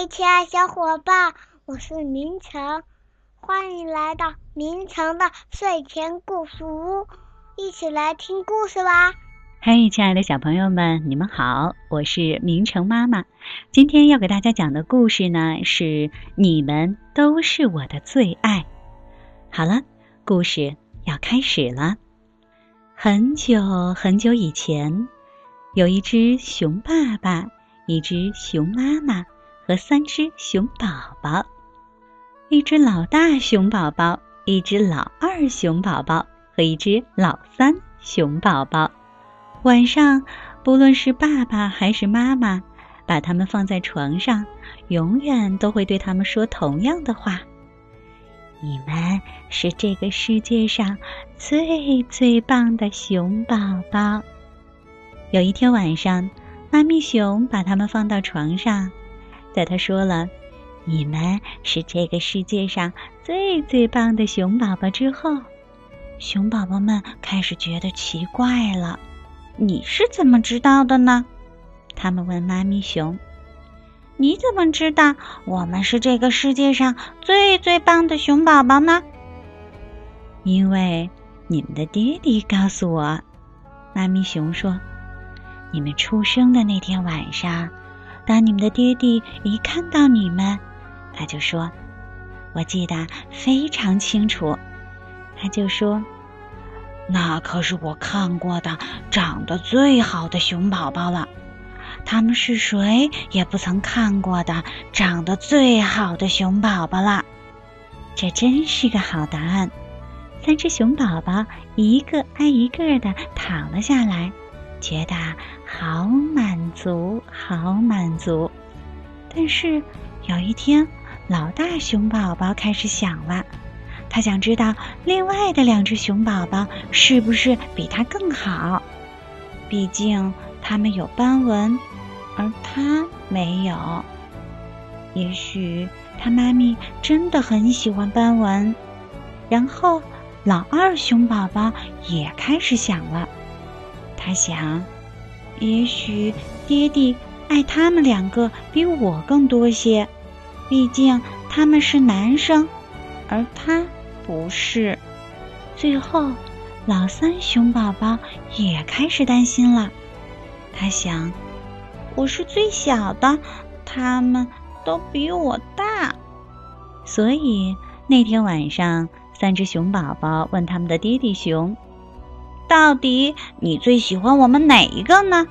嘿，亲爱小伙伴，我是明成，欢迎来到明成的睡前故事屋，一起来听故事吧。嘿，亲爱的小朋友们，你们好，我是明成妈妈。今天要给大家讲的故事呢，是你们都是我的最爱。好了，故事要开始了。很久很久以前，有一只熊爸爸，一只熊妈妈和三只熊宝宝。一只老大熊宝宝，一只老二熊宝宝和一只老三熊宝宝。晚上，不论是爸爸还是妈妈，把他们放在床上，永远都会对他们说同样的话：“你们是这个世界上最最棒的熊宝宝。”有一天晚上，妈咪熊把他们放到床上，在他说了“你们是这个世界上最最棒的熊宝宝”之后，熊宝宝们开始觉得奇怪了。你是怎么知道的呢？他们问妈咪熊：“你怎么知道我们是这个世界上最最棒的熊宝宝呢？”因为你们的爹地告诉我，妈咪熊说：“你们出生的那天晚上，当你们的爹地一看到你们，他就说，我记得非常清楚，他就说。”那可是我看过的长得最好的熊宝宝了，他们是谁也不曾看过的长得最好的熊宝宝了。这真是个好答案。三只熊宝宝一个挨一个的躺了下来，觉得好满足，好满足。但是有一天，老大熊宝宝开始想了。他想知道另外的两只熊宝宝是不是比他更好，毕竟他们有斑纹，而他没有。也许他妈咪真的很喜欢斑纹。然后老二熊宝宝也开始想了，他想，也许爹地爱他们两个比我更多些，毕竟他们是男生，而他。不是，最后老三熊宝宝也开始担心了。他想，我是最小的，他们都比我大。所以那天晚上，三只熊宝宝问他们的爹地熊：“到底你最喜欢我们哪一个呢？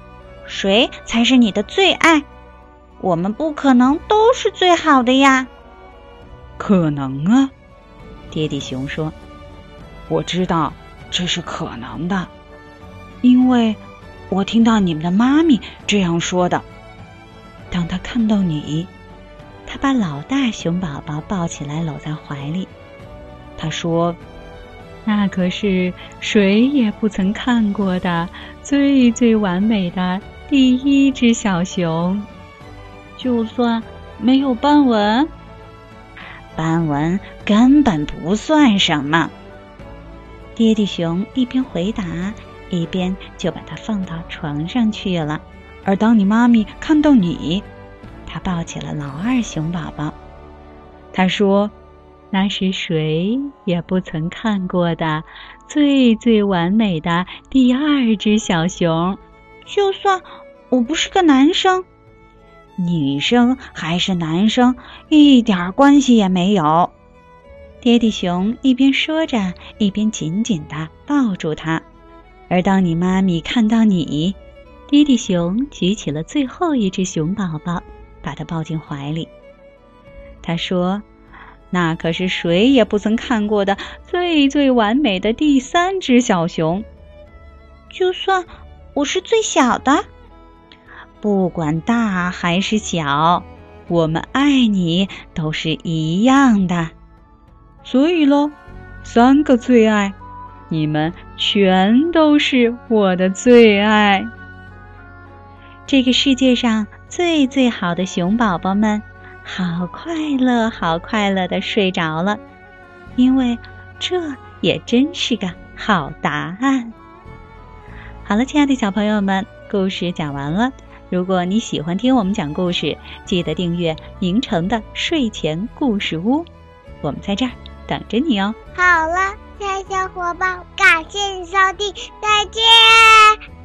谁才是你的最爱？我们不可能都是最好的呀。”可能啊。爹地熊说：“我知道这是可能的，因为我听到你们的妈咪这样说的。当他看到你，他把老大熊宝宝抱起来搂在怀里。他说：‘那可是谁也不曾看过的最最完美的第一只小熊，就算没有斑纹。’”斑纹根本不算什么。爹地熊一边回答，一边就把它放到床上去了。而当你妈咪看到你，她抱起了老二熊宝宝。她说：“那是谁也不曾看过的最最完美的第二只小熊。就算我不是个男生。”女生还是男生一点关系也没有。爹地熊一边说着，一边紧紧的抱住他。而当你妈咪看到你，爹地熊举起了最后一只熊宝宝，把它抱进怀里。他说：“那可是谁也不曾看过的最最完美的第三只小熊。就算我是最小的。”不管大还是小，我们爱你都是一样的。所以喽，三个最爱，你们全都是我的最爱。这个世界上最最好的熊宝宝们，好快乐，好快乐的睡着了，因为这也真是个好答案。好了，亲爱的小朋友们，故事讲完了。如果你喜欢听我们讲故事，记得订阅明成的睡前故事屋，我们在这儿等着你哦。好了，亲爱小伙伴，感谢你收听，再见。